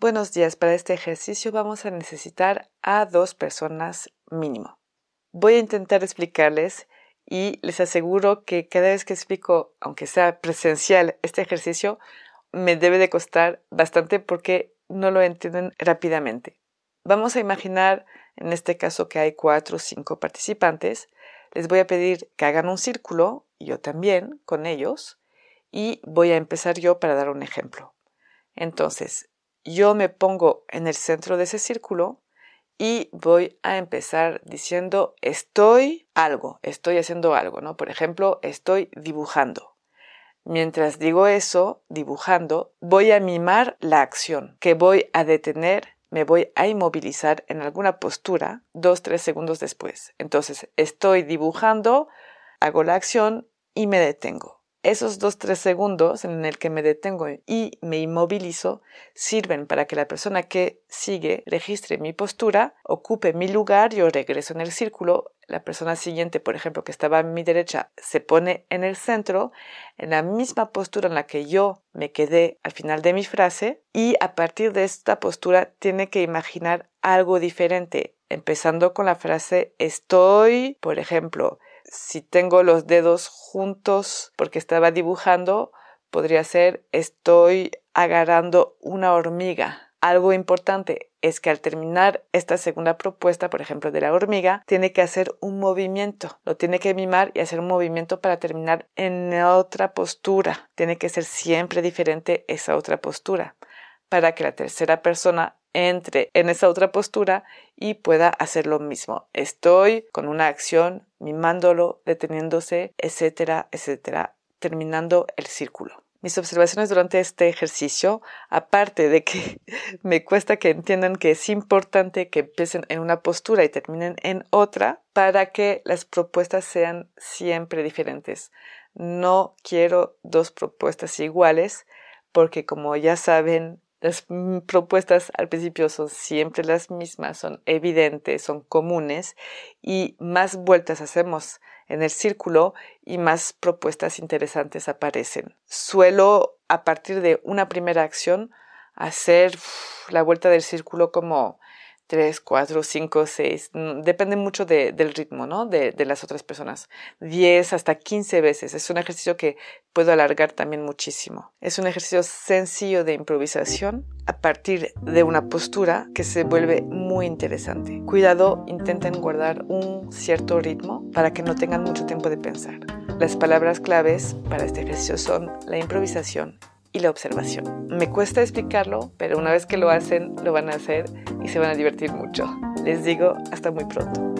Buenos días, para este ejercicio vamos a necesitar a dos personas mínimo. Voy a intentar explicarles y les aseguro que cada vez que explico, aunque sea presencial, este ejercicio, me debe de costar bastante porque no lo entienden rápidamente. Vamos a imaginar en este caso que hay cuatro o cinco participantes. Les voy a pedir que hagan un círculo, yo también, con ellos, y voy a empezar yo para dar un ejemplo. Entonces, yo me pongo en el centro de ese círculo y voy a empezar diciendo estoy algo, estoy haciendo algo, ¿no? Por ejemplo, estoy dibujando. Mientras digo eso, dibujando, voy a mimar la acción, que voy a detener, me voy a inmovilizar en alguna postura dos, tres segundos después. Entonces, estoy dibujando, hago la acción y me detengo. Esos dos, tres segundos en el que me detengo y me inmovilizo sirven para que la persona que sigue registre mi postura, ocupe mi lugar, yo regreso en el círculo, la persona siguiente, por ejemplo, que estaba a mi derecha, se pone en el centro, en la misma postura en la que yo me quedé al final de mi frase, y a partir de esta postura tiene que imaginar algo diferente, empezando con la frase estoy, por ejemplo, si tengo los dedos juntos porque estaba dibujando, podría ser estoy agarrando una hormiga. Algo importante es que al terminar esta segunda propuesta, por ejemplo, de la hormiga, tiene que hacer un movimiento, lo tiene que mimar y hacer un movimiento para terminar en otra postura. Tiene que ser siempre diferente esa otra postura para que la tercera persona entre en esa otra postura y pueda hacer lo mismo. Estoy con una acción, mimándolo, deteniéndose, etcétera, etcétera, terminando el círculo. Mis observaciones durante este ejercicio, aparte de que me cuesta que entiendan que es importante que empiecen en una postura y terminen en otra para que las propuestas sean siempre diferentes. No quiero dos propuestas iguales porque como ya saben, las mm, propuestas al principio son siempre las mismas, son evidentes, son comunes y más vueltas hacemos en el círculo y más propuestas interesantes aparecen. Suelo, a partir de una primera acción, hacer la vuelta del círculo como 3, 4, 5, 6, depende mucho del ritmo, ¿no? De, de, las otras personas. 10 hasta 15 veces. Es un ejercicio que puedo alargar también muchísimo. Es un ejercicio sencillo de improvisación a partir de una postura que se vuelve muy interesante. Cuidado, intenten guardar un cierto ritmo para que no tengan mucho tiempo de pensar. Las palabras claves para este ejercicio son la improvisación y la observación. Me cuesta explicarlo, pero una vez que lo hacen, lo van a hacer y se van a divertir mucho. Les digo, hasta muy pronto.